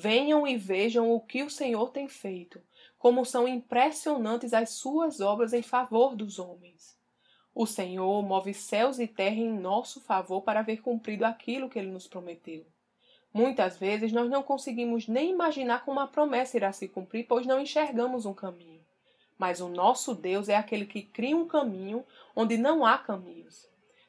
Venham e vejam o que o Senhor tem feito, como são impressionantes as suas obras em favor dos homens. O Senhor move céus e terra em nosso favor para ver cumprido aquilo que ele nos prometeu. Muitas vezes nós não conseguimos nem imaginar como a promessa irá se cumprir, pois não enxergamos um caminho. Mas o nosso Deus é aquele que cria um caminho onde não há caminhos.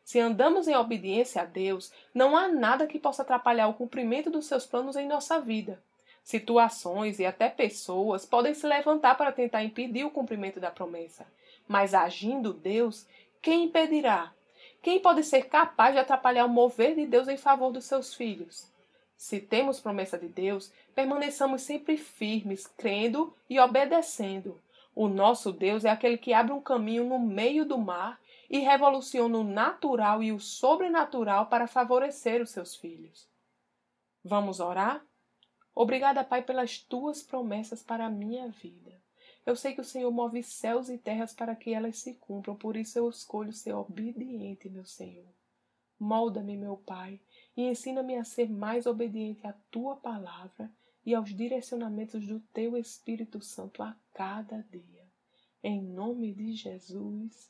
Se andamos em obediência a Deus, não há nada que possa atrapalhar o cumprimento dos seus planos em nossa vida. Situações e até pessoas podem se levantar para tentar impedir o cumprimento da promessa, mas agindo Deus, quem impedirá? Quem pode ser capaz de atrapalhar o mover de Deus em favor dos seus filhos? Se temos promessa de Deus, permaneçamos sempre firmes, crendo e obedecendo. O nosso Deus é aquele que abre um caminho no meio do mar e revoluciona o natural e o sobrenatural para favorecer os seus filhos. Vamos orar? Obrigada, Pai, pelas tuas promessas para a minha vida. Eu sei que o Senhor move céus e terras para que elas se cumpram, por isso eu escolho ser obediente, meu Senhor. Molda-me, meu Pai, e ensina-me a ser mais obediente à tua palavra e aos direcionamentos do teu Espírito Santo a cada dia. Em nome de Jesus.